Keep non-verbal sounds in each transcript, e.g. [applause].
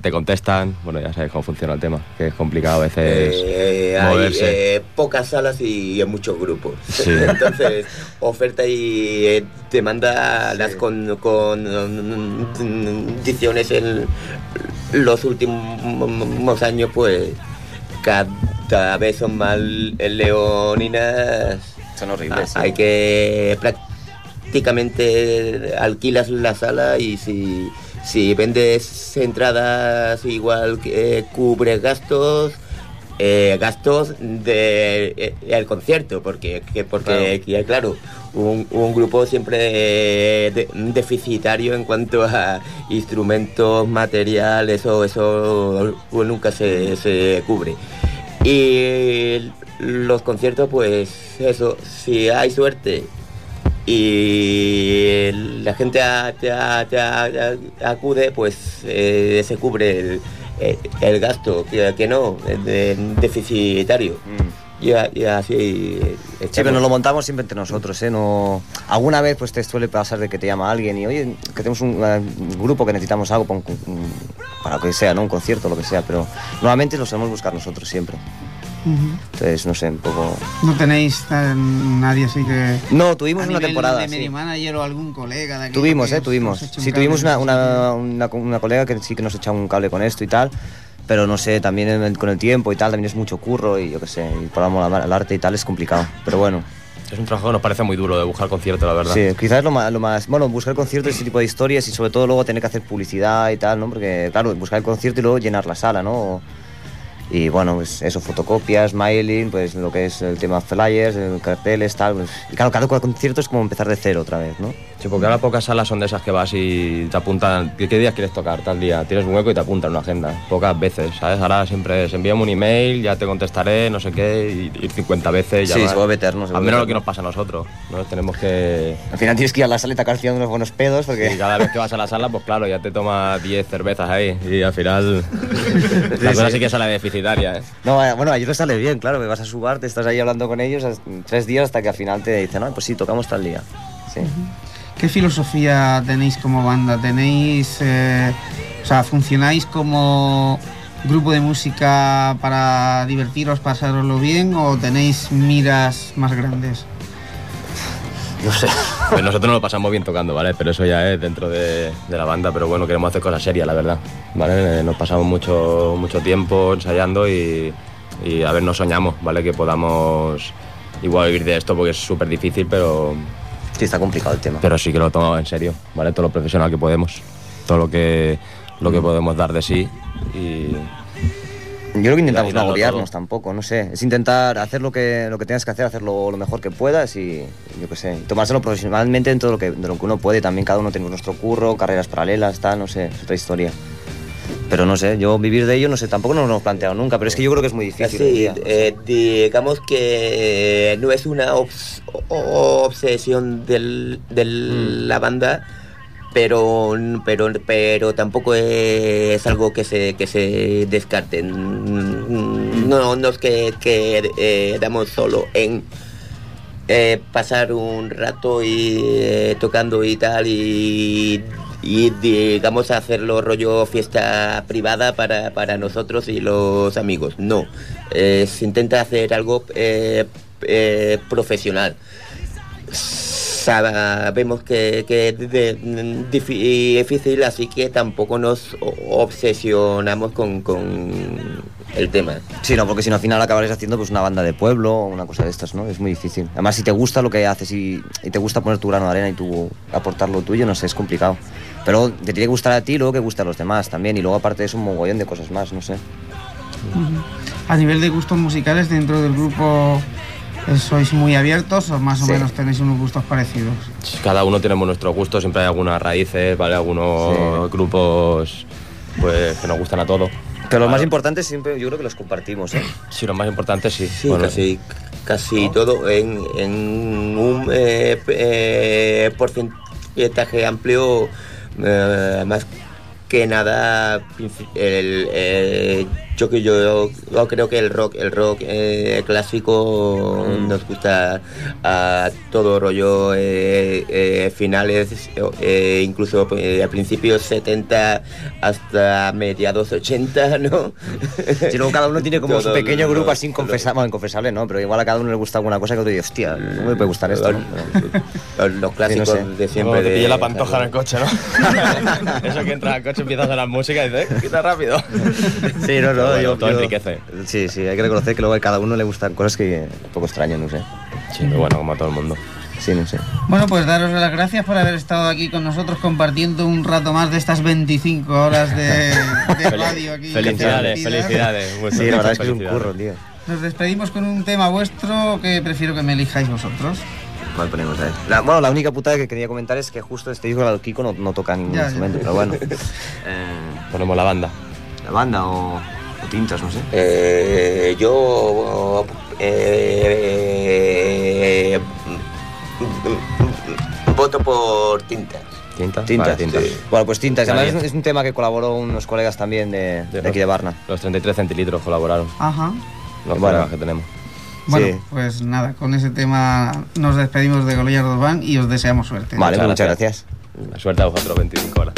te contestan, bueno, ya sabes cómo funciona el tema, que es complicado a veces Eh, moverse. Hay eh, pocas salas y en muchos grupos. Sí. [laughs] Entonces, oferta y eh, demanda las con, con ediciones en los últimos años, pues cada vez son más leoninas. Son horribles. sí. Hay que prácticamente alquilas la sala y si, si vendes entradas igual que eh, cubres gastos eh, gastos de eh, el concierto porque que- porque que, claro, un, un grupo siempre eh, de- deficitario en cuanto a instrumentos materiales eso eso nunca se, se cubre. Y los conciertos, pues eso, si hay suerte y la gente a- te a- te a- a- acude, pues eh, se cubre el, el- el gasto, que, que no, de- deficitario. Mm. Y, a- y así. Sí, pero nos lo montamos siempre entre nosotros, ¿eh? No... Alguna vez pues te suele pasar de que te llama alguien y, oye, que tenemos un, eh, un grupo que necesitamos algo un- para lo que sea, ¿no? Un concierto, lo que sea, pero normalmente lo solemos buscar nosotros siempre. Ujú. Entonces, no sé, un poco... No tenéis nadie así que... No, tuvimos a una nivel temporada, de medio sí. manager o algún colega de aquí Tuvimos, eh, os- tuvimos. un Sí, cable tuvimos una, una, una, una colega que sí que nos echaba un cable con esto y tal, pero no sé, también el- con el tiempo y tal, también es mucho curro y yo qué sé, y por amor al arte y tal es complicado, pero bueno. Es un trabajo que nos parece muy duro de buscar concierto, la verdad. Sí, quizás es lo más, lo más. Bueno, buscar conciertos, ese tipo de historias y sobre todo luego tener que hacer publicidad y tal, ¿no? Porque, claro, buscar el concierto y luego llenar la sala, ¿no? Y bueno, pues eso, fotocopias, mailing, pues lo que es el tema flyers, carteles, tal. Pues, y claro, cada concierto es como empezar de cero otra vez, ¿no? Sí, porque ahora pocas salas son de esas que vas y te apuntan, ¿qué, qué días quieres tocar tal día? Tienes un hueco y te apuntan una agenda. Pocas veces, ¿sabes? Ahora siempre se envía un email, ya te contestaré, no sé qué, y ir 50 veces. Ya Sí, se vuelve eterno, se Al menos lo que nos pasa a nosotros, ¿no? Tenemos que... Al final tienes que ir a la sala y te tirando unos buenos pedos porque... Y cada vez que vas a la sala, pues claro, ya te tomas 10 cervezas ahí y al final [laughs] la cosa sí que sale deficitaria, ¿eh? No, bueno, allí te sale bien, claro, que vas a su bar, te estás ahí hablando con ellos tres días hasta que al final te dicen, no, pues sí, tocamos tal día. Sí. ¿Qué filosofía tenéis como banda? ¿Tenéis, eh, o sea, funcionáis como grupo de música para divertiros, pasároslo bien o tenéis miras más grandes? [laughs] No sé. Pues nosotros nos lo pasamos bien tocando, ¿vale? Pero eso ya es dentro de, de la banda, pero bueno, queremos hacer cosas serias, la verdad, ¿vale? Eh, Nos pasamos mucho, mucho tiempo ensayando y, y a ver, nos soñamos, ¿vale? Que podamos igual vivir de esto porque es súper difícil, pero, Sí, está complicado el tema. pero sí que lo tomamos en serio, ¿vale? Todo lo profesional que podemos, todo lo que, lo que podemos dar de sí y... Yo creo que intentamos no agobiarnos todo. tampoco, no sé. Es intentar hacer lo que, lo que tengas que hacer, hacerlo lo mejor que puedas y yo qué sé. Tomárselo profesionalmente en todo lo que, de lo que uno puede. También cada uno tenemos nuestro curro, carreras paralelas, tal, no sé, es otra historia. Pero no sé, yo vivir de ello, no sé, tampoco nos lo hemos planteado nunca, pero es que yo creo que es muy difícil. Sí, eh, digamos que no es una obs- obsesión del- de Mm. la banda, pero, pero, pero tampoco es algo que se, que se descarte. No, no es que, que eh, damos solo en eh, pasar un rato y eh, tocando y tal y, y digamos hacerlo rollo fiesta privada para, para nosotros y los amigos. No, se intenta hacer algo profesional. Sabemos que, que es de- de- difi- difícil, así que tampoco nos obsesionamos con, con el tema. Sí, no, porque si no al final acabarás haciendo pues una banda de pueblo o una cosa de estas, ¿no? Es muy difícil. Además, si te gusta lo que haces y, y te gusta poner tu grano de arena y tú aportar lo tuyo, no sé, es complicado. Pero te tiene que gustar a ti y luego que guste a los demás también. Y luego aparte eso un mogollón de cosas más, no sé. A nivel de gustos musicales dentro del grupo sois muy abiertos o más o Sí. menos tenéis unos gustos parecidos. Cada uno tenemos nuestro gusto, siempre hay algunas raíces, ¿vale? Algunos grupos pues que nos gustan a todos. Pero lo más importante siempre yo creo que los compartimos, ¿eh? Sí, lo más importante sí. Sí, Bueno, casi, casi todo en, en un eh, eh, porcentaje amplio, eh, más que nada el, eh, yo que yo, yo creo que el rock el rock eh, clásico nos gusta a todo rollo eh, eh, finales eh, incluso eh, a principios 70 hasta mediados 80 no [laughs] Si luego cada uno tiene como su Todo pequeño lo- grupo así inconfesable, bueno, inconfesable, ¿no? Pero igual a cada uno le gusta alguna cosa que otro dice, hostia, no me puede gustar esto, ¿no? Los, los clásicos sé. de siempre Como que de pille la pantoja en el coche, ¿no? [laughs] [laughs] Eso que entra al coche, empieza a sonar música y dice, "Eh, quita rápido. Sí, no, no, Pero bueno, yo, todo yo- enriquece. Sí, sí, hay que reconocer que luego a cada uno le gustan cosas que un poco extrañas, no sé. Sí, pero bueno, como a todo el mundo. Sí, no sé. Bueno, pues daros las gracias por haber estado aquí con nosotros compartiendo un rato más de estas 25 horas de, de [laughs] radio aquí. Felicidades, felicidades. Sí, la verdad es que es un curro, tío. Nos despedimos con un tema vuestro que prefiero que me elijáis vosotros. ¿Cuál ponemos ahí? La, bueno, la única putada que quería comentar es que justo este disco, el Kiko, no, no toca ningún Ya, ya. instrumento, pero bueno. [laughs] Eh, Ponemos la banda. la banda o tintas, no sé. Eh, yo eh, voto por tintas. ¿Tinta? Tintas. Vale, tinta. sí. Bueno, pues tintas. Además es, es un tema que colaboró unos colegas también de, de aquí de Barna. Los 33 centilitros colaboraron. Ajá. Los Bueno. que tenemos. Bueno, Sí. pues nada, con ese tema nos despedimos de Goliardo Van y os deseamos suerte. Vale, Muchas muchas gracias. gracias. Suerte a vosotros, 25 horas.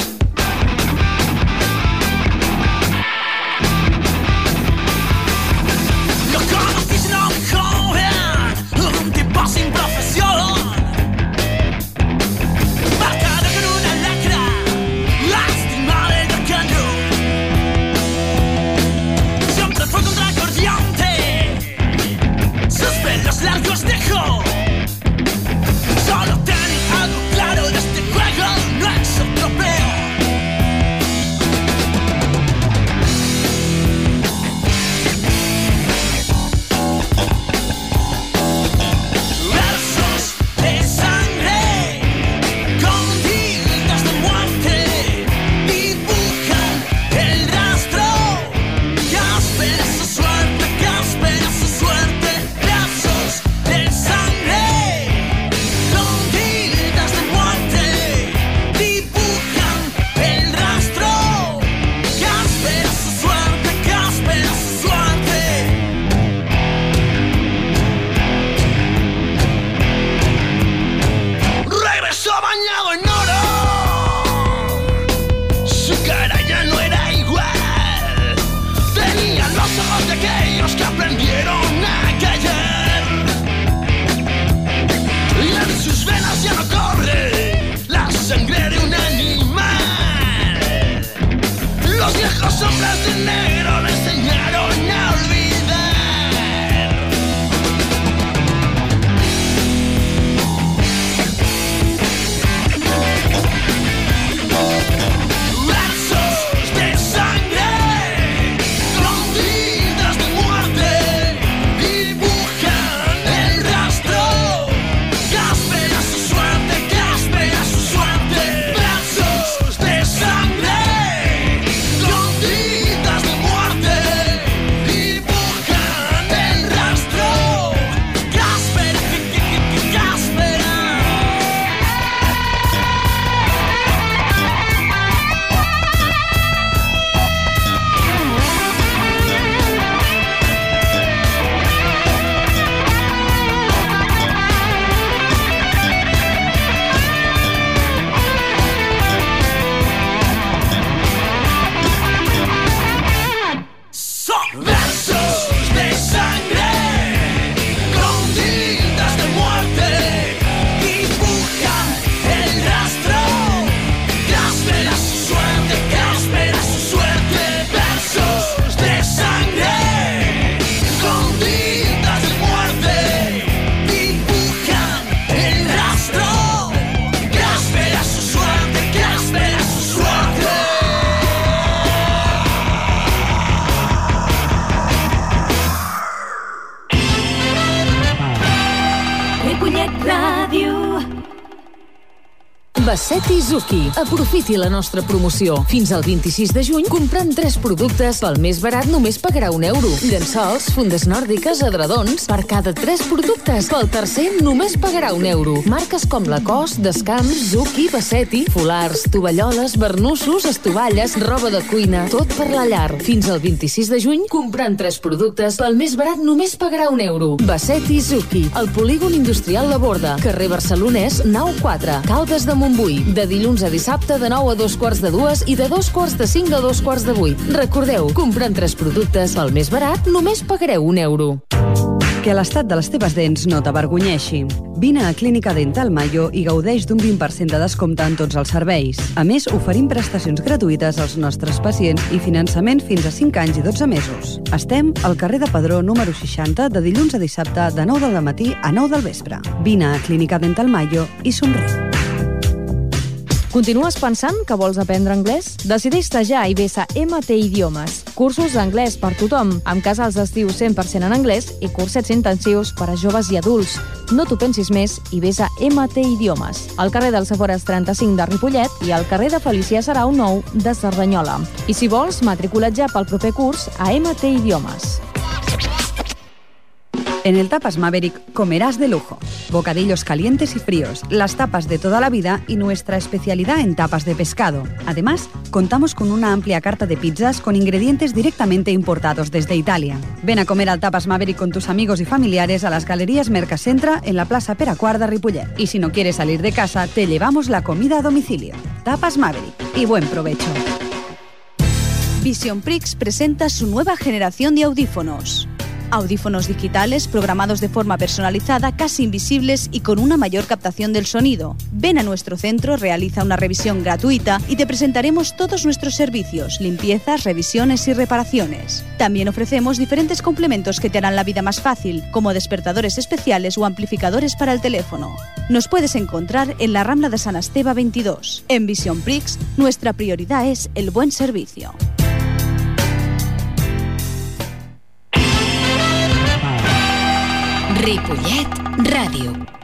Basset Zuki. Aprofiti la nostra promoció. Fins al 26 de juny, comprant 3 productes pel més barat només pagarà un euro. Llençols, fundes nòrdiques, adredons, per cada 3 productes. Pel tercer, només pagarà un euro. Marques com Lacoste, Descamps, Zuki, Bassetti, folars, tovalloles, barnussos, estovalles, roba de cuina, tot per la llar. Fins al 26 de juny, comprant 3 productes pel més barat només pagarà un euro. Bassetti Zuki, el polígon industrial La Borda, carrer Barcelonès, nau 4, Caldes de Montbui, de dilluns a dissabte de 9 a 2 quarts de 2 i de 2 quarts de 5 a 2 quarts de 8. Recordeu, comprant 3 productes pel més barat només pagareu un euro. Que l'estat de les teves dents no t'avergonyeixi. Vine a Clínica Dental Mayo i gaudeix d'un 20% de descompte en tots els serveis. A més, oferim prestacions gratuïtes als nostres pacients i finançament fins a 5 anys i 12 mesos. Estem al carrer de Padró número 60 de dilluns a dissabte de 9 del matí a 9 del vespre. Vine a Clínica Dental Mayo i somriu. Continues pensant que vols aprendre anglès? Decideix-te ja a MT Idiomes. Cursos d'anglès per tothom, amb casals d'estiu 100% en anglès i cursets intensius per a joves i adults. No t'ho pensis més i vés a MT Idiomes, al carrer dels Afores 35 de Ripollet i al carrer de Felicià Sarau 9 de Cerdanyola. I si vols, matricula't ja pel proper curs a MT Idiomes. En el Tapas Maverick comerás de lujo. Bocadillos calientes y fríos, las tapas de toda la vida y nuestra especialidad en tapas de pescado. Además, contamos con una amplia carta de pizzas con ingredientes directamente importados desde Italia. Ven a comer al Tapas Maverick con tus amigos y familiares a las galerías Mercacentra en la Plaza Peracuarda Ripollet. Y si no quieres salir de casa, te llevamos la comida a domicilio. Tapas Maverick. Y buen provecho. Vision Prix presenta su nueva generación de audífonos. Audífonos digitales programados de forma personalizada, casi invisibles y con una mayor captación del sonido. Ven a nuestro centro, realiza una revisión gratuita y te presentaremos todos nuestros servicios, limpiezas, revisiones y reparaciones. También ofrecemos diferentes complementos que te harán la vida más fácil, como despertadores especiales o amplificadores para el teléfono. Nos puedes encontrar en la Rambla de San Esteba 22. En Vision Prix, nuestra prioridad es el buen servicio. Ripollet Ràdio.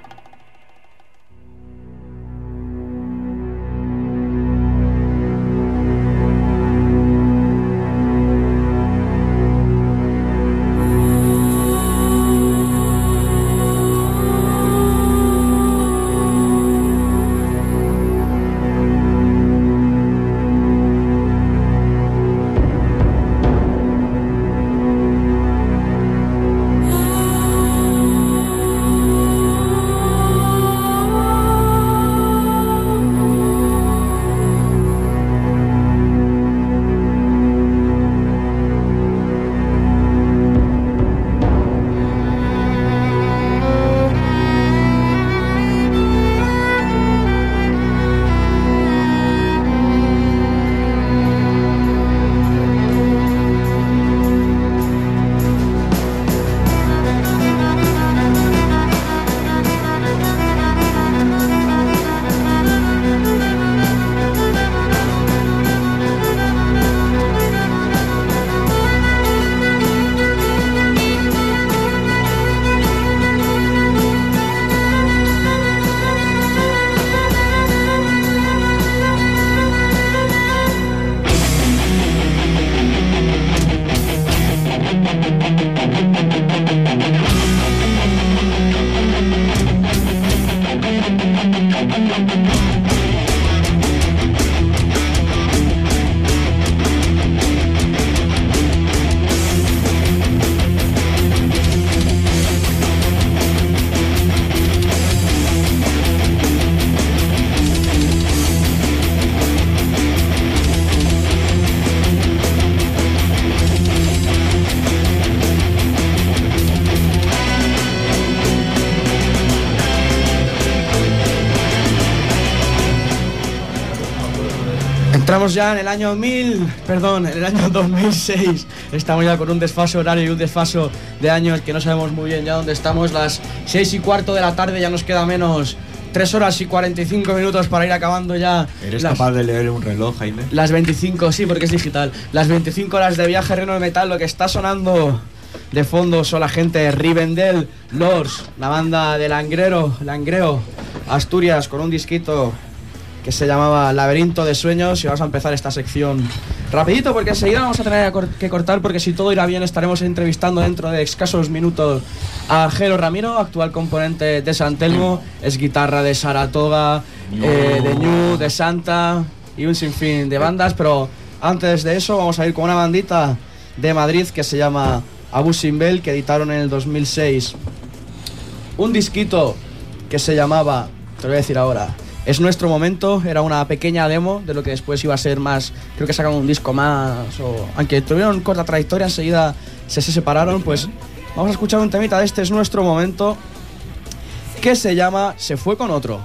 Ya en el año 1000, perdón, en el año [laughs] 2006. Estamos ya con un desfaso horario y un desfaso de años que no sabemos muy bien ya dónde estamos. Las 6 y cuarto de la tarde ya nos queda menos 3 horas y 45 minutos para ir acabando ya. ¿Eres las- capaz de leer un reloj, Jaime? Las 25, sí, porque es digital. Las 25 horas de viaje Reno de Metal, lo que está sonando de fondo son la gente de Rivendell, Lords, la banda de Langrero, Langreo, Asturias, con un disquito que se llamaba Laberinto de Sueños y vamos a empezar esta sección rapidito porque enseguida vamos a tener que cortar porque si todo irá bien estaremos entrevistando dentro de escasos minutos a Jero Ramiro, actual componente de San Telmo, es guitarra de Saratoga, eh, de Ñu, de Santa y un sinfín de bandas, pero antes de eso vamos a ir con una bandita de Madrid que se llama Abu Simbel que editaron en el 2006 un disquito que se llamaba, te lo voy a decir ahora, es nuestro momento, era una pequeña demo de lo que después iba a ser más, creo que sacaron un disco más, o, aunque tuvieron corta trayectoria, enseguida se, se separaron, pues vamos a escuchar un temita este es nuestro momento, que se llama Se fue con otro.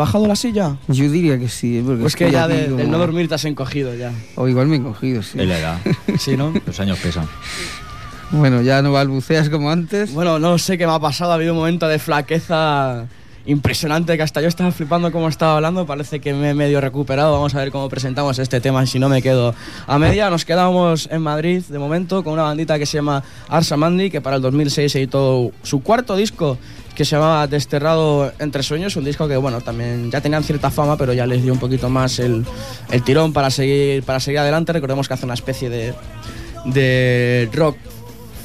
Bajado la silla? Yo diría que sí. Porque Pues que ya de- como- del no dormir te has encogido ya. O igual me he encogido, sí. Es la edad. [laughs] Sí, ¿no? Los años pesan. Bueno, ya no balbuceas como antes. Bueno, no sé qué me ha pasado. Ha habido un momento de flaqueza impresionante que hasta yo estaba flipando cómo estaba hablando. Parece que me he medio recuperado. Vamos a ver cómo presentamos este tema. Si no me quedo a media, nos quedamos en Madrid de momento con una bandita que se llama Arsa Mandi, que para el 2006 editó su cuarto disco que se llamaba Desterrado entre sueños, un disco que bueno, también ya tenían cierta fama, pero ya les dio un poquito más el, el tirón para seguir, para seguir adelante. Recordemos que hace una especie de, de rock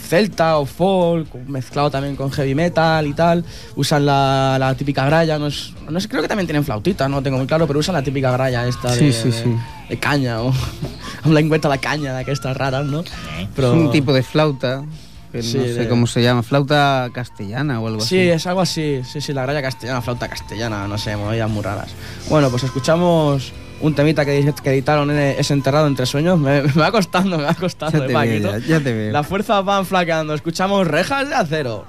celta o folk, mezclado también con heavy metal y tal. Usan la, la típica gralla, no, es, no sé, creo que también tienen flautita, no tengo muy claro, pero usan la típica gralla esta Sí, de, sí, sí. caña o [laughs] la encuentra la caña de estas raras, ¿no? Es un tipo de flauta. Que Sí, no sé de- cómo se llama. Flauta castellana o algo Sí, así. es algo así. Sí, sí, la gralla castellana, flauta castellana, no sé, movidas muy raras. Bueno, pues escuchamos un temita que, que editaron en ese enterrado entre sueños. Me, [laughs] me va costando, me va costando. Ya te eh, Paquito. veo, ya, ya te veo. Las fuerzas van flaqueando. Escuchamos rejas de acero.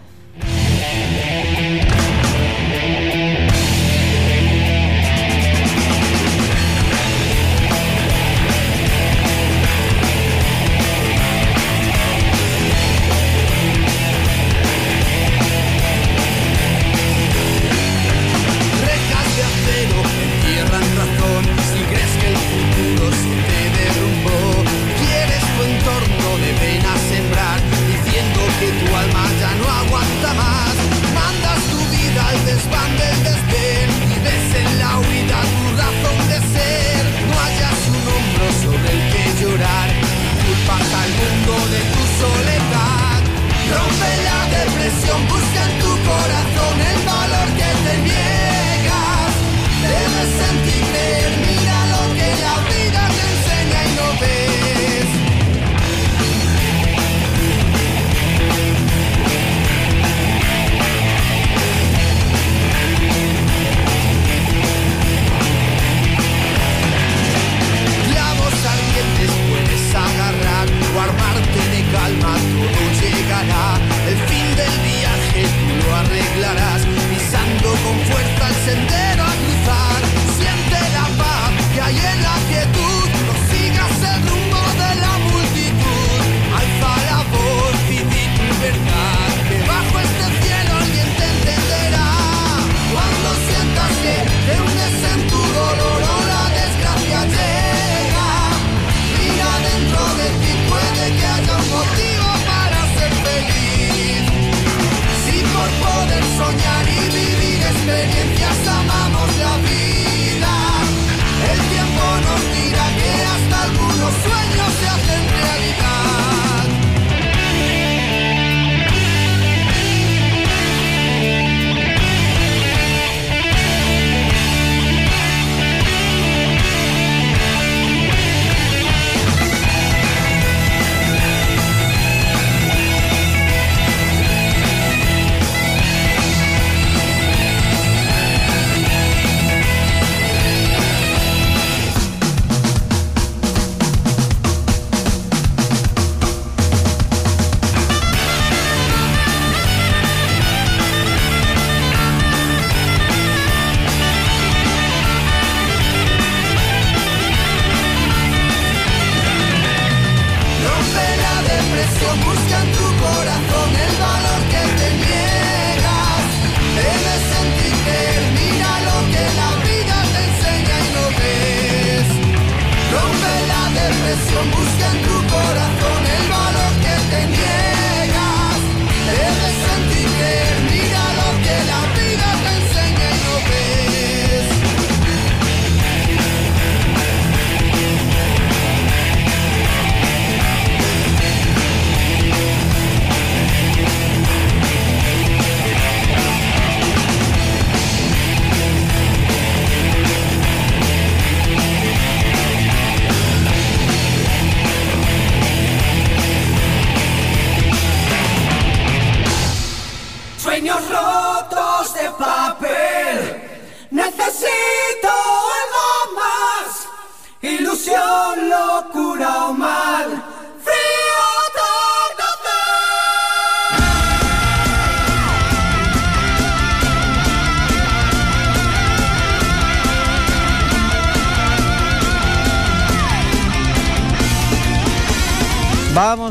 almost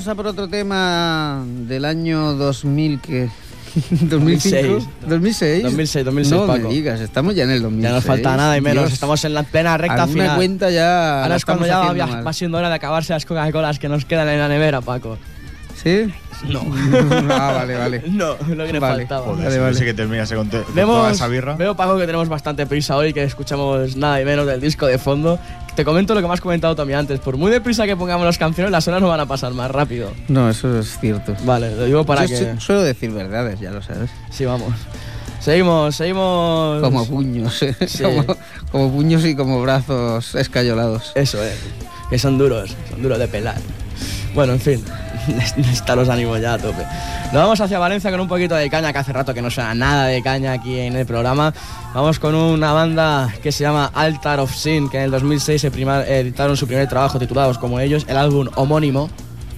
Vamos a por otro tema del año 2000 que 2005 2006 2006, 2006, no Paco. me digas estamos ya en el 2006 Ya nos falta nada y menos. Dios, Estamos en la plena recta alguna final. cuenta ya Ahora es cuando ya va, va- siendo hora de acabarse las Coca-Colas que nos quedan en la nevera, Paco. ¿Sí? No. [laughs] ah, vale, vale. No, lo que nos Vale. faltaba. Joder, Vale, vale. que terminase con, te- con Vemos, toda esa birra. Veo, Paco, que tenemos bastante prisa hoy, que escuchamos nada y menos del disco de fondo. Te comento lo que me has comentado también antes. Por muy deprisa que pongamos las canciones, las horas no van a pasar más rápido. No, eso es cierto. Vale, lo digo para Yo que... su- suelo decir verdades, ya lo sabes. Sí, vamos. Seguimos, seguimos... Como puños, ¿eh? Sí. como, como puños y como brazos escayolados. Eso es, que son duros, son duros de pelar. Bueno, en fin, [laughs] están los ánimos ya a tope. Nos vamos hacia Valencia con un poquito de caña, que hace rato que no suena nada de caña aquí en el programa. Vamos con una banda que se llama Altar of Sin, que en el 2006 se editaron su primer trabajo titulados como ellos, el álbum homónimo,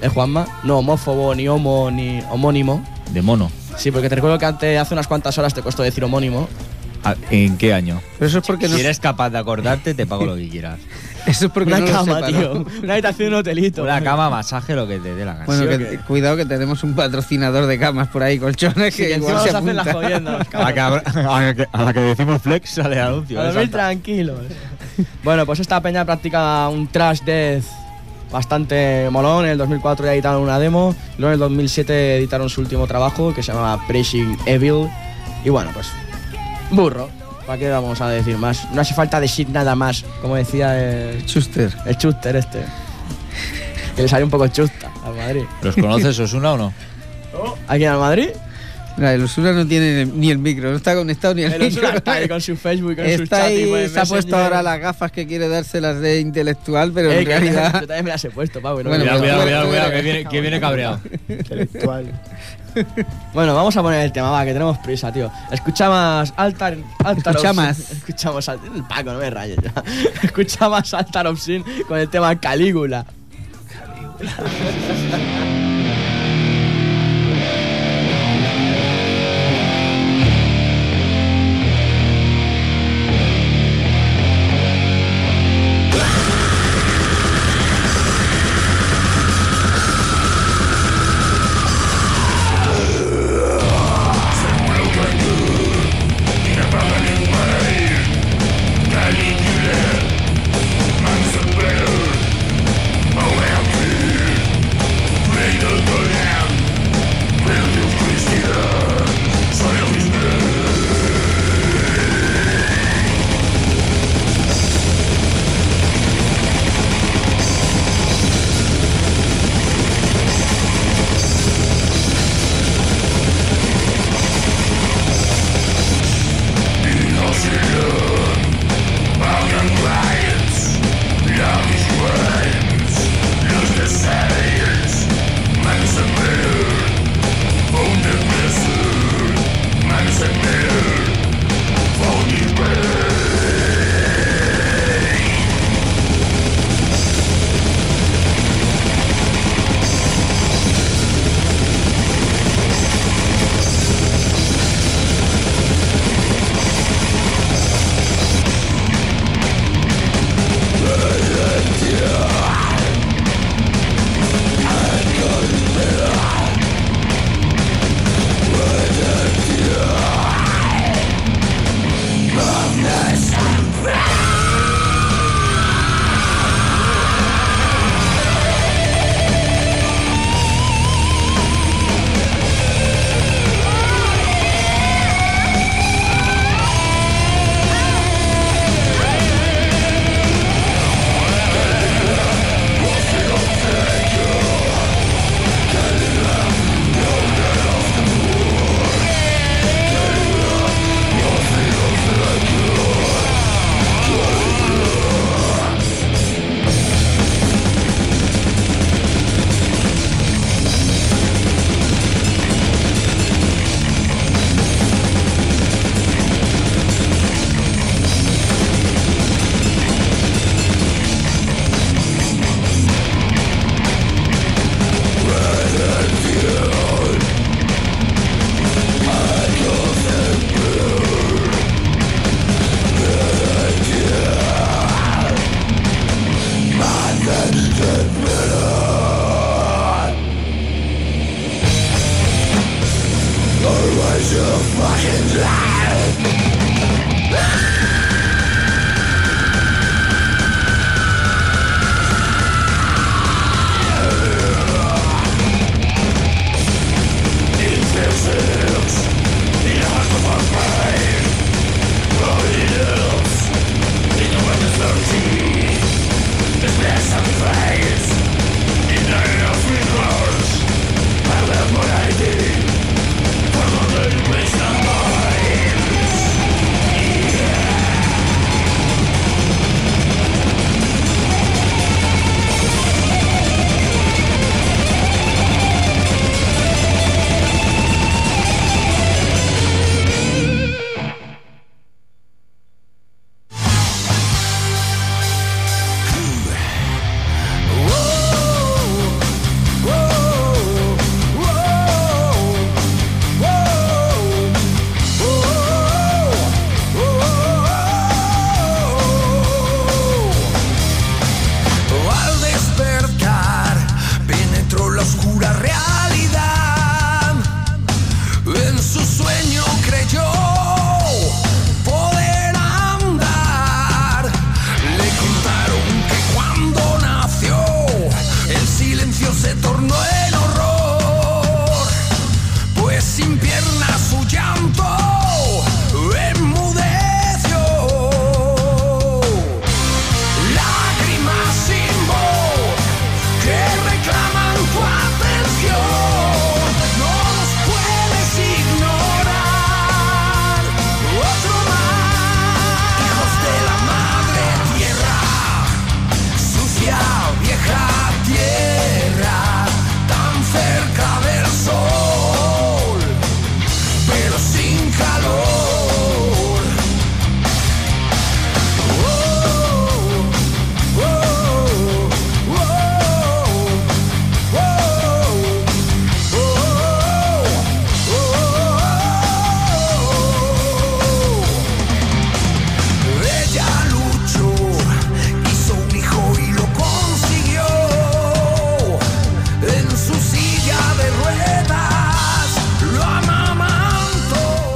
¿eh, Juanma? No homófobo, ni homo, ni homónimo. De mono. Sí, porque te recuerdo que antes, hace unas cuantas horas te costó decir homónimo. Ah, ¿En qué año? Pero eso es porque no, Si eres capaz de acordarte, te pago lo que [laughs] quieras. eso es porque Una no cama, sepa, tío. ¿no? Una habitación de un hotelito. Una cama, masaje, lo que te dé la gana. Bueno, cuidado que tenemos un patrocinador de camas por ahí, colchones, Sí, que que encima igual se hacen [laughs] la apunta. jodienda. los A la, que, a la decimos flex sale anuncio. A ¿eh? dormir Salta. tranquilos. bueno, pues esta peña practica un trash death bastante molón. En el 2004 ya editaron una demo. Luego en el 2007 editaron su último trabajo que se llamaba Pressing Evil. Y bueno, pues burro. ¿Para qué vamos a decir más? No hace falta decir nada más, como decía el, Chuster. el Chuster este. Que le salió un poco chusta al Madrid. ¿Los conoces Osuna o no? ¿Aquí al Madrid? Mira, el Osuna no tiene ni el micro, no está conectado ni el, El micro. Osuna está ahí con su [laughs] Facebook, con su Está chat y ahí, pues se ha puesto ahora las gafas que quiere dárselas de intelectual, pero Eh, en [laughs] yo realidad... también me las he puesto, Pau. y no Bueno, me- Cuidado, cuidado, cuidado, cuidado, que viene, que viene cabreado. Intelectual. [laughs] Bueno, vamos a poner el tema, va, que tenemos prisa, tío. Escuchamos Altar... Altar Escucha más. Escuchamos... Al- El Paco, no me rayes ya. Escuchamos Altar Sin con el tema Calígula. Caligula, Al despertar penetró la oscura realidad. En su sueño creyó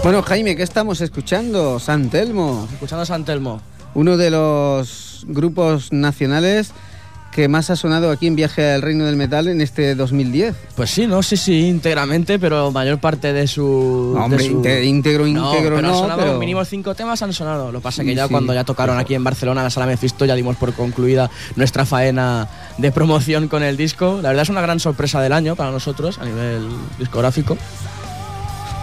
Bueno, Jaime, ¿qué estamos escuchando? San Telmo. Escuchando a San Telmo. Uno de los grupos nacionales que más ha sonado aquí en Viaje al Reino del Metal en este 2010. Pues sí, no sé si íntegramente, pero mayor parte de su. No, hombre, de su- íntegro, íntegro pero no, han sonado pero- mínimo cinco temas han sonado. Lo que pasa que Sí, ya sí. cuando ya tocaron aquí en Barcelona, en la sala Mephisto, ya dimos por concluida nuestra faena de promoción con el disco. La verdad es una gran sorpresa del año para nosotros a nivel discográfico.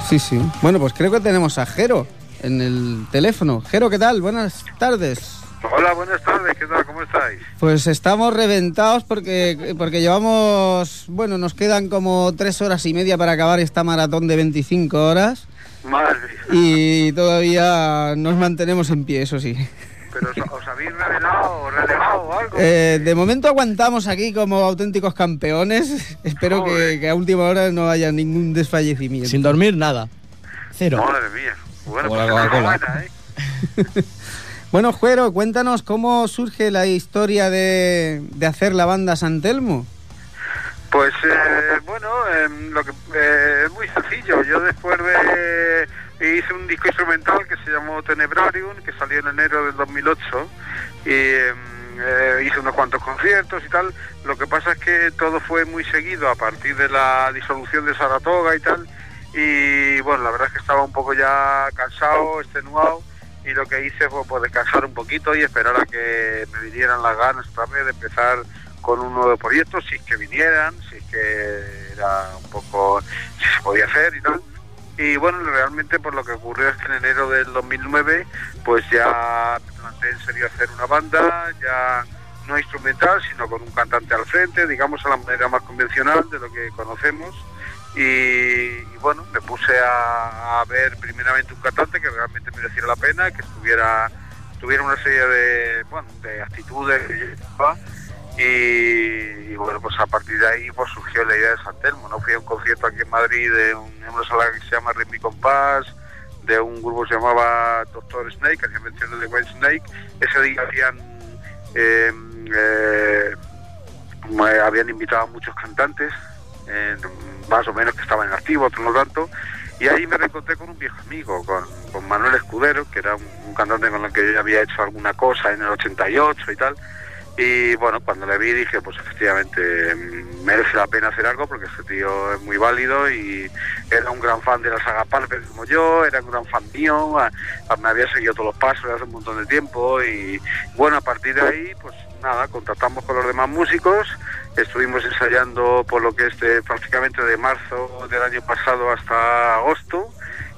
Sí, sí. Bueno, pues creo que tenemos a Jero en el teléfono. Jero, ¿qué tal? Buenas tardes. Hola, buenas tardes, ¿qué tal? ¿Cómo estáis? Pues estamos reventados porque, porque llevamos, bueno, nos quedan como tres horas y media para acabar esta maratón de 25 horas Madre y todavía nos mantenemos en pie, eso sí. ¿Pero relevado o algo? Eh, de momento aguantamos aquí como auténticos campeones. [laughs] Espero que, que a última hora no haya ningún desfallecimiento. Sin dormir, nada. Cero. Madre mía. Bueno, pues la enhorabuena, ¿eh? [laughs] Bueno, Juero, cuéntanos cómo surge la historia de, de hacer la banda San Telmo. Pues eh, bueno, em, lo que eh, es muy sencillo. Yo después de hice un disco instrumental que se llamó Tenebrarium, que salió en enero del 2008 y eh, hice unos cuantos conciertos y tal. Lo que pasa es que todo fue muy seguido a partir de la disolución de Saratoga y tal. Y bueno, la verdad es que estaba un poco ya cansado, extenuado y lo que hice fue pues, descansar un poquito y esperar a que me vinieran las ganas otra de empezar con un nuevo proyecto, si es que vinieran, si es que era un poco, si se podía hacer y tal. Y bueno, realmente por lo que ocurrió es que en enero del 2009 pues ya planteé en serio hacer una banda, ya no instrumental, sino con un cantante al frente, digamos a la manera más convencional de lo que conocemos. Y, bueno, me puse a, a ver primeramente un cantante que realmente mereciera la pena, que estuviera tuviera una serie de, bueno, de actitudes que yo. Y, bueno, pues a partir de ahí pues surgió la idea de San Telmo, ¿no? Fui a un concierto aquí en Madrid de un, una sala que se llama Remy Compás, de un grupo que se llamaba Doctor Snake, hacía mención de White Snake. Ese día habían eh, eh, me habían invitado a muchos cantantes, eh, más o menos que estaban en activo, otros no tanto, Y ahí me reencontré con un viejo amigo, con, con Manuel Escudero, que era un, un cantante con el que yo había hecho alguna cosa en el 88 y tal. Y bueno, cuando le vi dije, pues efectivamente mm, merece la pena hacer algo porque este tío es muy válido y era un gran fan de la saga Palper como yo, era un gran fan mío, me había seguido todos los pasos hace un montón de tiempo y bueno, a partir de ahí, pues nada, contactamos con los demás músicos, estuvimos ensayando por lo que es de- prácticamente de marzo del año pasado hasta agosto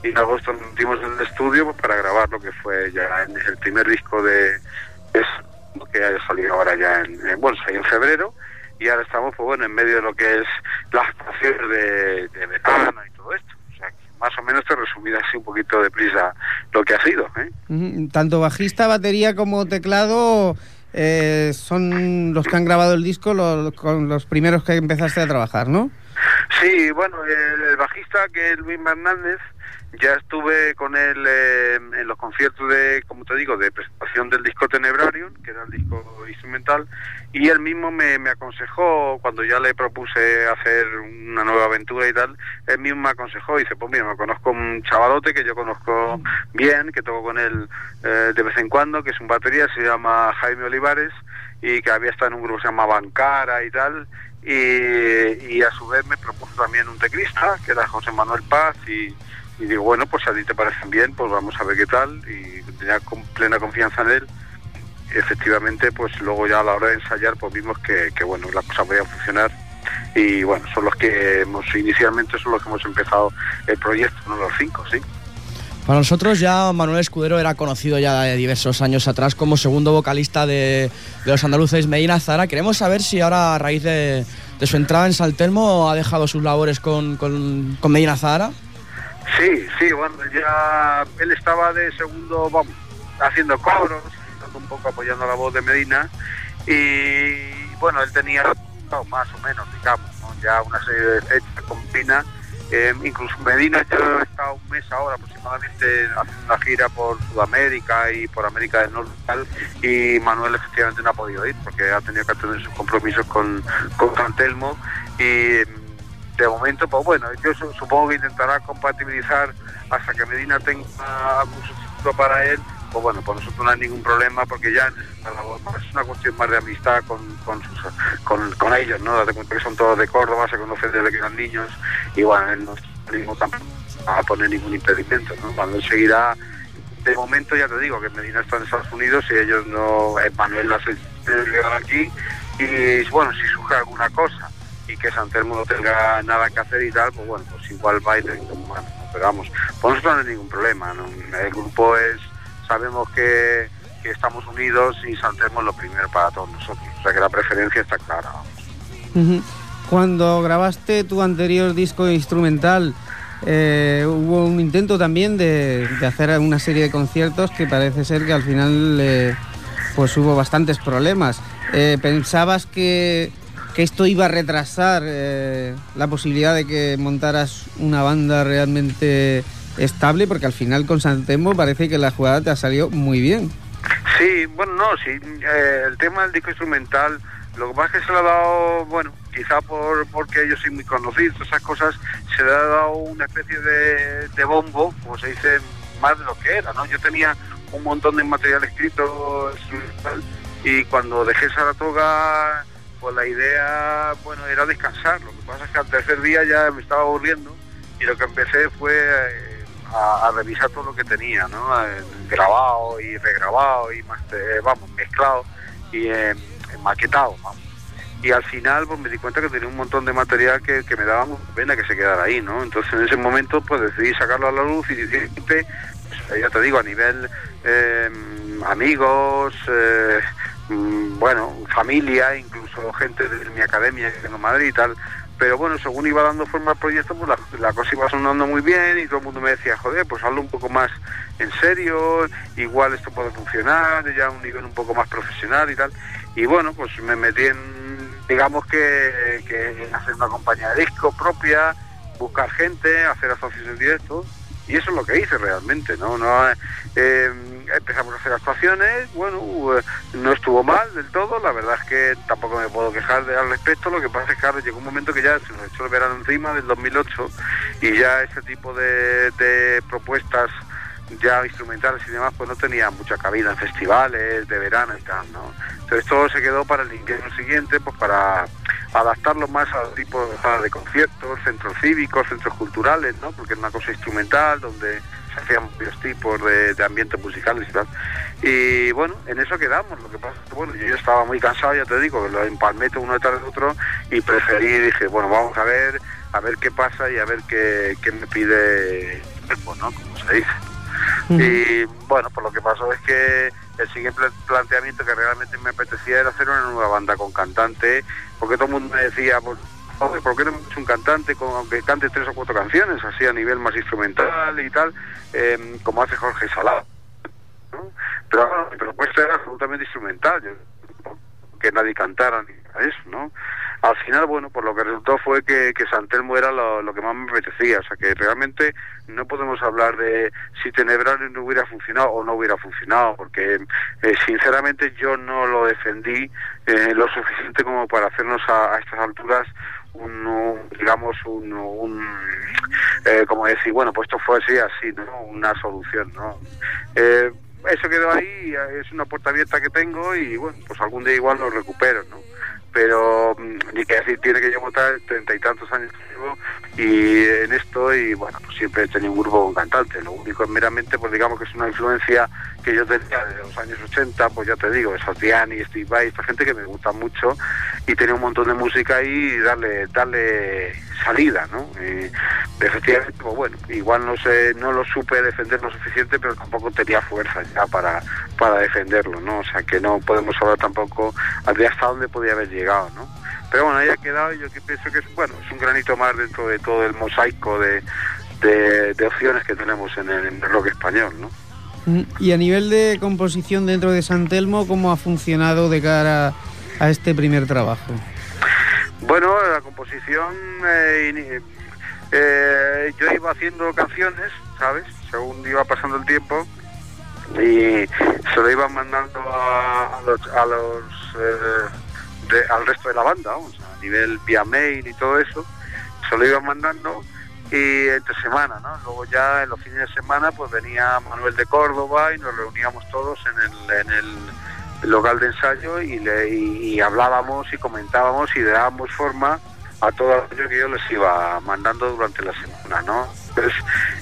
y en agosto nos metimos en el estudio pues, para grabar lo que fue ya el primer disco de que ha salido ahora ya en, en- bueno salió en febrero y ahora estamos pues bueno en medio de lo que es las actuaciones de, de verano y todo esto o sea que más o menos te resumí así un poquito de prisa lo que ha sido ¿eh? Tanto bajista, batería como teclado eh, son los que han grabado el disco, los, con los primeros que empezaste a trabajar, ¿no? Sí, bueno, el, el bajista que es Luis Hernández, ya estuve con él eh, en los conciertos de, como te digo, de presentación del disco Tenebrarium, que era el disco instrumental, y él mismo me, me aconsejó, cuando ya le propuse hacer una nueva aventura y tal, él mismo me aconsejó, y dice, pues mira, me conozco un chavalote que yo conozco bien, que toco con él eh, de vez en cuando, que es un batería, se llama Jaime Olivares, y que había estado en un grupo que se llama Bancara y tal, y, y a su vez me propuso también un teclista, que era José Manuel Paz, y, y digo, bueno, pues a ti te parecen bien, pues vamos a ver qué tal, y tenía con plena confianza en él. Efectivamente, pues luego ya a la hora de ensayar, pues vimos que, que bueno, las cosas podían funcionar, y bueno, son los que hemos, inicialmente son los que hemos empezado el proyecto, no los cinco, sí. Para nosotros ya Manuel Escudero era conocido ya de diversos años atrás como segundo vocalista de, de los andaluces Medina Zara. Queremos saber si ahora a raíz de, de su entrada en Saltelmo ha dejado sus labores con, con, con Medina Zara. Sí, sí, bueno, ya él estaba de segundo, vamos, haciendo estando un poco apoyando la voz de Medina. Y bueno, él tenía más o menos, digamos, ¿no? ya una serie de fechas con Pina, eh, incluso Medina he estado un mes ahora aproximadamente haciendo una gira por Sudamérica y por América del Norte y Manuel efectivamente no ha podido ir porque ha tenido que tener sus compromisos con, con San Telmo. Y de momento, pues bueno, yo su- supongo que intentará compatibilizar hasta que Medina tenga algún sustituto para él. Pues bueno, por nosotros no hay ningún problema porque ya es una cuestión más de amistad con, sus- con, ellos, ¿no? Date cuenta que son todos de Córdoba, se conocen desde que eran niños y bueno, él no tampoco a poner ningún impedimento, ¿no? Cuando él seguirá, de momento ya te digo que Medina está en Estados Unidos y ellos no, Manuel las llegar aquí y bueno, si surge alguna cosa y que San Telmo no tenga nada que hacer y tal, pues bueno, pues igual va y dice, bueno, pero vamos, por nosotros no hay ningún problema. El grupo es, sabemos que, estamos unidos y San Telmo es lo primero para todos nosotros, o sea que la preferencia está clara. Cuando grabaste tu anterior disco instrumental, eh, hubo un intento también de, de hacer una serie de conciertos que parece ser que al final eh, pues hubo bastantes problemas. Eh, ¿Pensabas que, que esto iba a retrasar eh, la posibilidad de que montaras una banda realmente estable? Porque al final con Santemo parece que la jugada te ha salido muy bien. Sí, bueno, no, sí, eh, el tema del disco instrumental, lo que pasa que se le ha dado, bueno, quizá por porque yo soy muy conocido, esas cosas, se le ha dado una especie de, de bombo, como se dice, más de lo que era, ¿no? Yo tenía un montón de material escrito y cuando dejé Saratoga, pues la idea, bueno, era descansar, lo que pasa es que al tercer día ya me estaba aburriendo, y lo que empecé fue... eh, a, revisar todo lo que tenía, ¿no? Eh, grabado y regrabado y eh, vamos, mezclado y eh, maquetado, vamos. Y al final pues me di cuenta que tenía un montón de material que, que me daba pena que se quedara ahí, ¿no? Entonces en ese momento pues decidí sacarlo a la luz y siempre, pues, ya te digo, a nivel amigos, eh, bueno, familia, incluso gente de mi academia que en Madrid y tal, pero bueno, según iba dando forma al proyecto, pues la, cosa iba sonando muy bien y todo el mundo me decía, joder, pues hazlo un poco más en serio, igual esto puede funcionar, ya a un nivel un poco más profesional y tal. Y bueno, pues me metí en, digamos que, que en hacer una compañía de disco propia, buscar gente, hacer asociaciones en y eso es lo que hice realmente, ¿no? no eh, empezamos a hacer actuaciones, bueno, eh, no estuvo mal del todo, la verdad es que tampoco me puedo quejar de, al respecto, lo que pasa es que claro, llegó un momento que ya se nos echó el verano encima del 2008 y ya ese tipo de, de propuestas ya instrumentales y demás, pues no tenía mucha cabida en festivales de verano y tal, ¿no? Entonces todo se quedó para el invierno siguiente, pues para adaptarlo más al tipo de, de conciertos, centros cívicos, centros culturales, ¿no? Porque es una cosa instrumental donde se hacían varios tipos de, de ambientes musicales y tal. Y bueno, en eso quedamos. Lo que pasa es que, bueno, yo estaba muy cansado, ya te digo, que lo empalmé uno detrás del otro y preferí, dije, bueno, vamos a ver, a ver qué pasa y a ver qué, qué me pide el cuerpo, ¿no? Como se dice. Y bueno, pues lo que pasó es que el siguiente planteamiento que realmente me apetecía era hacer una nueva banda con cantante, porque todo el mundo me decía, pues, "Joder, ¿por qué no metes un cantante con, aunque cante tres o cuatro canciones, así a nivel más instrumental y tal, eh, como hace Jorge Salá? ¿no? Pero bueno, mi propuesta era absolutamente instrumental, yo- que nadie cantara ni de eso, ¿no? Al final, bueno, pues lo que resultó fue que, que San Telmo era lo, que más me apetecía, o sea que realmente no podemos hablar de si Tenebrario no hubiera funcionado o no hubiera funcionado, porque eh, sinceramente yo no lo defendí eh, lo suficiente como para hacernos a, a estas alturas un, digamos un, un eh, como decir bueno pues esto fue así así no una solución no Eh, eso quedó ahí es una puerta abierta que tengo y bueno pues algún día igual lo recupero no pero mm, ni que decir tiene que llevo tal- treinta y tantos años que llevo y en esto y bueno pues siempre he tenido un grupo con cantante lo único es meramente pues digamos que es una influencia que yo tenía de los años 80 pues ya te digo Satiani, Steve Vai esta gente que me gusta mucho y tenía un montón de música ahí y darle darle salida no efectivamente pues bueno igual no sé no lo supe defender lo suficiente pero tampoco tenía fuerza ya para para defenderlo no o sea que no podemos hablar tampoco de hasta dónde podía haber llegado no pero bueno ahí ha quedado y yo que pienso que es bueno es un granito más dentro de todo el mosaico de de, de opciones que tenemos en el, en el rock español no Mm, Y a nivel de composición dentro de San Telmo, ¿cómo ha funcionado de cara a este primer trabajo? Bueno, la composición, eh, eh, yo iba haciendo canciones, ¿sabes? Según iba pasando el tiempo y se lo iban mandando a, a los, a los eh, de- al resto de la banda, vamos, a nivel vía mail y todo eso, se lo iban mandando y entre semana, ¿no? Luego ya en los fines de semana pues venía Manuel de Córdoba y nos reuníamos todos en el, en el local de ensayo y, le, y, hablábamos y comentábamos y dábamos forma a todo aquello que yo les iba mandando durante la semana, ¿no?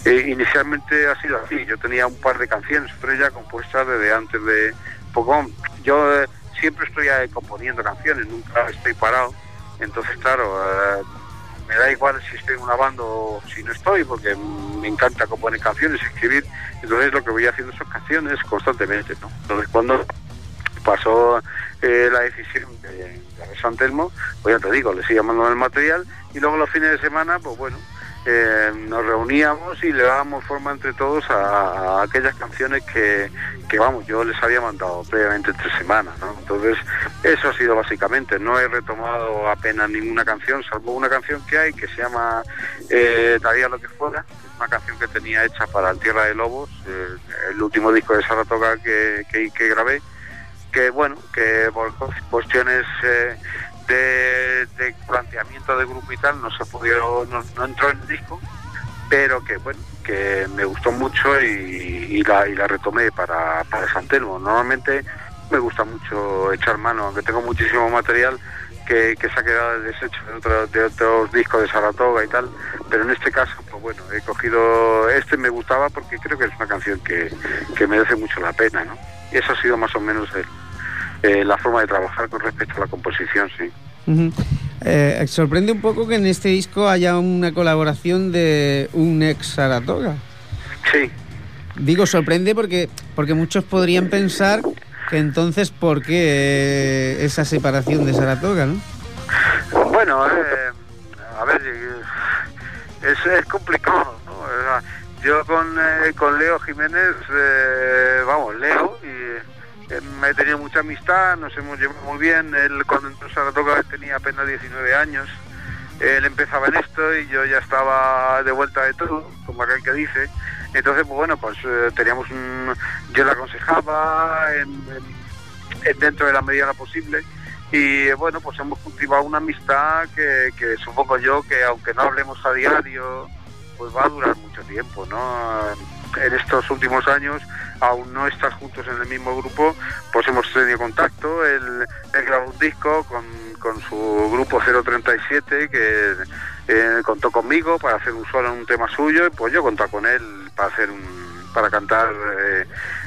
Eh, inicialmente ha sido así, yo tenía un par de canciones, tres ya compuestas desde antes de poco. Yo eh, siempre estoy componiendo canciones, nunca estoy parado, entonces claro, eh, me da igual si estoy en una banda o si no estoy, porque me encanta componer canciones, escribir, entonces lo que voy haciendo son canciones constantemente, ¿no? Entonces cuando pasó eh, la decisión de, de San Telmo, pues ya te digo, le sigue mandando el material y luego los fines de semana, pues bueno, eh, nos reuníamos y le dábamos forma entre todos a, aquellas canciones que, que, vamos, yo les había mandado previamente entre semanas, ¿no? Entonces, eso ha sido básicamente, no he retomado apenas ninguna canción, salvo una canción que hay que se llama eh, Daría lo que fuera, una canción que tenía hecha para Tierra de Lobos, eh, el último disco de Saratoga que, que, que grabé, que bueno, que por cuestiones eh, de, planteamiento de grupo y tal no se pudieron, no, no entró en el disco, pero que bueno, que me gustó mucho y, y la, y la retomé para, para San Telmo. Normalmente me gusta mucho echar mano, aunque tengo muchísimo material que, que se ha quedado deshecho de, otro- de otros discos de Saratoga y tal, pero en este caso, pues bueno, he cogido este, me gustaba porque creo que es una canción que, que merece mucho la pena, ¿no? Y eso ha sido más o menos el- eh, la forma de trabajar con respecto a la composición, sí. Eh, sorprende un poco que en este disco haya una colaboración de un ex Saratoga. Sí. Digo sorprende porque, porque muchos podrían pensar que entonces por qué eh, esa separación de Saratoga, ¿no? Bueno, eh, a ver, eh, es, es complicado, ¿no? Yo con, eh, con Leo Jiménez, eh, vamos, Leo, he tenido mucha amistad, nos hemos llevado muy bien. Él cuando entró a Saratoga tenía apenas 19 años. Él empezaba en esto y yo ya estaba de vuelta de todo, como aquel que dice. Entonces, pues bueno, pues eh, teníamos un... Yo le aconsejaba en, en- en dentro de la medida de lo posible y eh, bueno, pues hemos cultivado una amistad que, que supongo yo que aunque no hablemos a diario, pues va a durar mucho tiempo, ¿no? En estos últimos años, aún no estar juntos en el mismo grupo, pues hemos tenido contacto. Él, grabó un disco con, con su grupo 037 que eh, contó conmigo para hacer un solo en un tema suyo y pues yo conté con él para hacer un para cantar eh,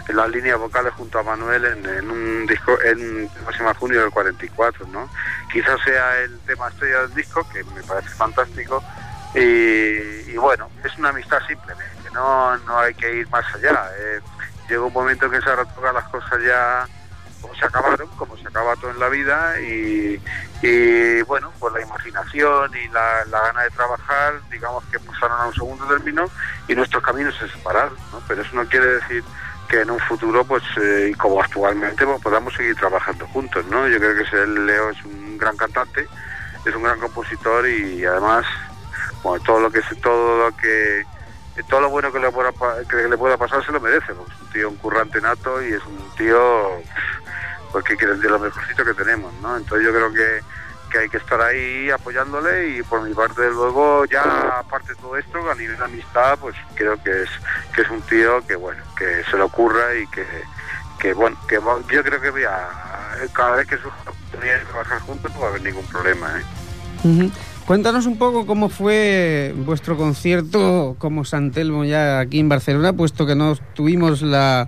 las líneas vocales junto a Manuel en, en un disco en próxima junio del 44 no quizás sea el tema estrella del disco que me parece fantástico y, y bueno es una amistad simplemente no no hay que ir más allá eh, llegó un momento en que se retocan las cosas ya como se acabaron, como se acaba todo en la vida y, y, bueno, pues la imaginación y la, la gana de trabajar, digamos que pasaron a un segundo término y nuestros caminos se separaron, ¿no? Pero eso no quiere decir que en un futuro, pues, eh, como actualmente, pues, podamos seguir trabajando juntos, ¿no? Yo creo que Leo es un gran cantante, es un gran compositor y además, bueno, todo lo que todo lo que todo lo bueno que le pueda, que le pueda pasar se lo merece, porque es un tío un currante nato y es un tío pues que quiere de lo mejorcito que tenemos, ¿no? Entonces yo creo que, que hay que estar ahí apoyándole y por mi parte luego ya aparte de todo esto a nivel de amistad pues creo que es que es un tío que bueno que se le ocurra y que que bueno que yo creo que voy a, cada vez que surja oportunidad de trabajar juntos no va a haber ningún problema, ¿eh? Ujú. Cuéntanos un poco cómo fue vuestro concierto como San Telmo ya aquí en Barcelona, puesto que no tuvimos la,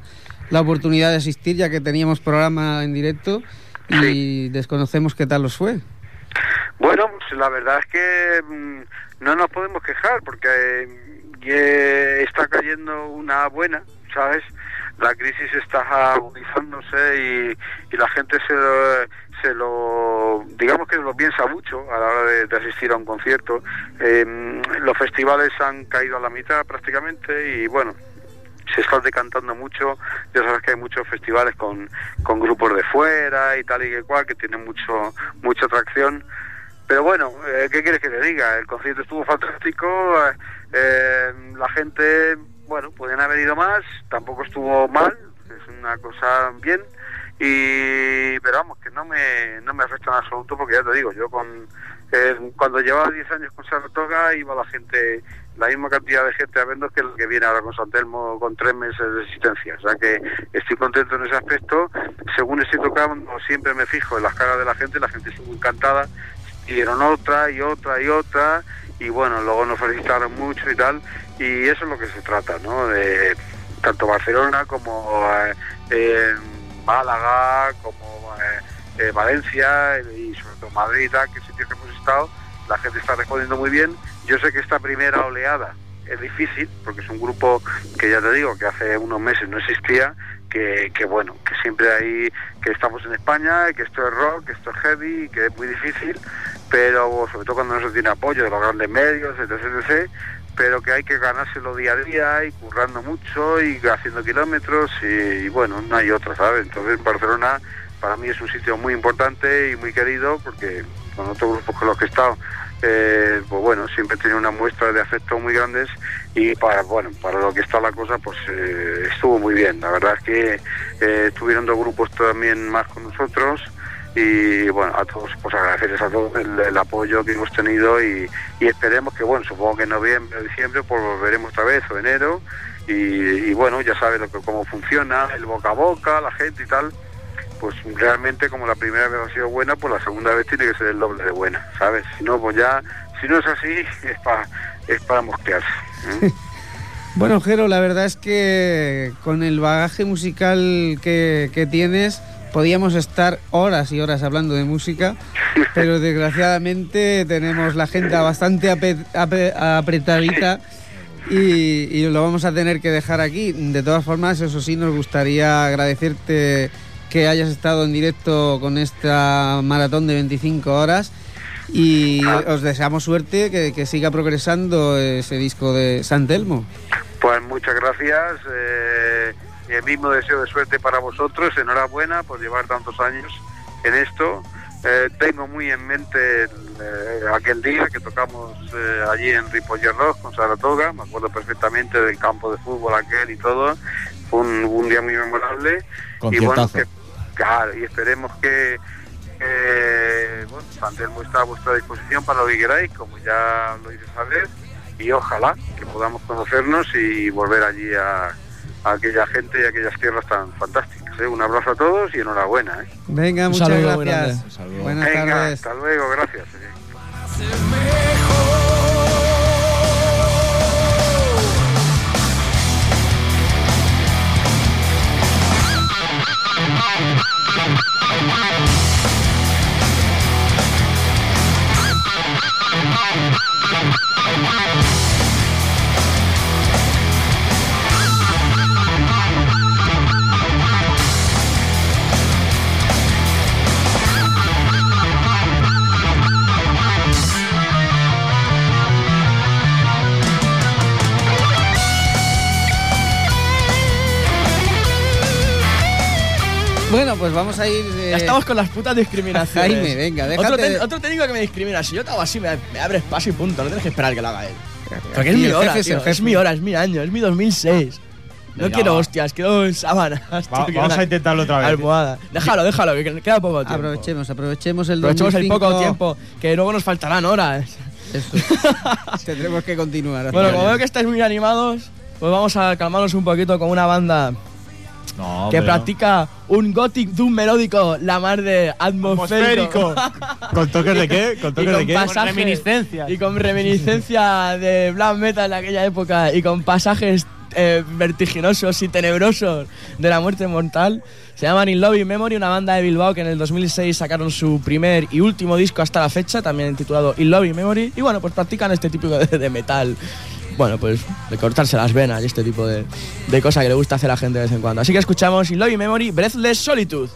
la oportunidad de asistir ya que teníamos programa en directo y desconocemos qué tal os fue. Bueno, pues la verdad es que mm, no nos podemos quejar porque eh, ye- está cayendo una buena, ¿sabes? La crisis está agudizándose y, y la gente se se lo, digamos que lo piensa mucho a la hora de, asistir a un concierto. Eh, los festivales han caído a la mitad prácticamente y bueno, se está decantando mucho. Ya sabes que hay muchos festivales con, con grupos de fuera y tal y que cual, que tienen mucho mucha atracción. Pero bueno, eh, ¿qué quieres que te diga? El concierto estuvo fantástico, eh, eh, la gente, bueno, podían haber ido más, tampoco estuvo mal, es una cosa bien, y pero vamos, que no me, no me afecta en absoluto porque ya te digo, yo con eh, cuando llevaba 10 años con Saratoga iba la gente, la misma cantidad de gente a vernos que lo que viene ahora con San Telmo con tres meses de existencia. O sea que estoy contento en ese aspecto. Según estoy tocando, siempre me fijo en las caras de la gente, la gente estuvo encantada, dieron otra y otra y otra, y bueno, luego nos felicitaron mucho y tal, y eso es lo que se trata, ¿no? De tanto Barcelona como eh, en Málaga, como eh, eh, Valencia y sobre todo Madrid, que sitios que hemos estado, la gente está respondiendo muy bien. Yo sé que esta primera oleada es difícil, porque es un grupo que ya te digo, que hace unos meses no existía, que, que bueno, que siempre hay, que estamos en España, que esto es rock, que esto es heavy, que es muy difícil, pero sobre todo cuando no se tiene apoyo de los grandes medios, etc, pero que hay que ganárselo día a día y currando mucho y haciendo kilómetros y, bueno, no hay otra, ¿sabes? Entonces Barcelona para mí es un sitio muy importante y muy querido porque con otros grupos con los que he estado, eh, pues bueno, siempre he tenido una muestra de afecto muy grandes y para bueno para lo que está la cosa pues eh, estuvo muy bien. La verdad es que eh, estuvieron dos grupos también más con nosotros y bueno a todos pues agradecerles a todos el, apoyo que hemos tenido y, y esperemos que bueno supongo que en noviembre o diciembre pues volveremos otra vez o enero. Y, y bueno ya sabes lo que cómo funciona el boca a boca la gente y tal. Pues realmente como la primera vez ha sido buena pues la segunda vez tiene que ser el doble de buena sabes si no pues ya si no es así [laughs] es para es para mosquearse ¿eh? [laughs] Bueno, Jero, la verdad es que con el bagaje musical que, que tienes, podíamos estar horas y horas hablando de música, pero desgraciadamente tenemos la agenda bastante apretadita y, lo vamos a tener que dejar aquí. De todas formas, eso sí, nos gustaría agradecerte que hayas estado en directo con esta maratón de 25 horas y os deseamos suerte, que, siga progresando ese disco de San Telmo. Pues muchas gracias. eh, el mismo deseo de suerte para vosotros. Enhorabuena por llevar tantos años en esto. Eh, tengo muy en mente eh, aquel día que tocamos eh, allí en Ripoller Rock con Saratoga, me acuerdo perfectamente del campo de fútbol aquel y todo, fue un, un día muy memorable y bueno, que, claro, y esperemos que, que bueno, Santelmo está a vuestra disposición para lo que queráis, como ya lo hice saber, y ojalá que podamos conocernos y volver allí a, a aquella gente y a aquellas tierras tan fantásticas. ¿eh? Un abrazo a todos y enhorabuena. ¿eh? Venga, Un muchas saludo gracias. Buenas Venga, tardes. hasta luego, gracias. Pues vamos a ir. eh, Ya estamos con las putas discriminaciones. Jaime, venga, déjate Otro, de- otro técnico que me discrimina. Si yo te hago así, me, me abres paso y punto. No tienes que esperar que lo haga él. Porque es mi el hora, es tío, el es mi hora, es mi año, es mi 2006. No Venga, quiero va. hostias, quiero sábanas. tío, Va- quiero vamos a intentarlo otra vez. Almohada. Déjalo, déjalo, que queda poco tiempo. Aprovechemos, aprovechemos el Aprovechemos el 2005. poco tiempo, que luego nos faltarán horas. Eso. [laughs] Tendremos que continuar. Bueno, como veo que estáis muy animados, pues vamos a calmarnos un poquito con una banda No, que practica un gothic doom melódico, la mar de atmosférico. ¿Con toques de qué? ¿Con [laughs] y toques con de qué? pasajes y con reminiscencia de black metal de aquella época y con pasajes eh, vertiginosos y tenebrosos de la muerte mortal. Se llaman In Love in Memory, una banda de Bilbao que en el 2006 sacaron su primer y último disco hasta la fecha, también titulado In Love in Memory. Y bueno, pues practican este tipo de, de metal. Bueno, pues de cortarse las venas y este tipo de, de cosas que le gusta hacer a la gente de vez en cuando. Así que escuchamos In Love in Memory, Breathless Solitude.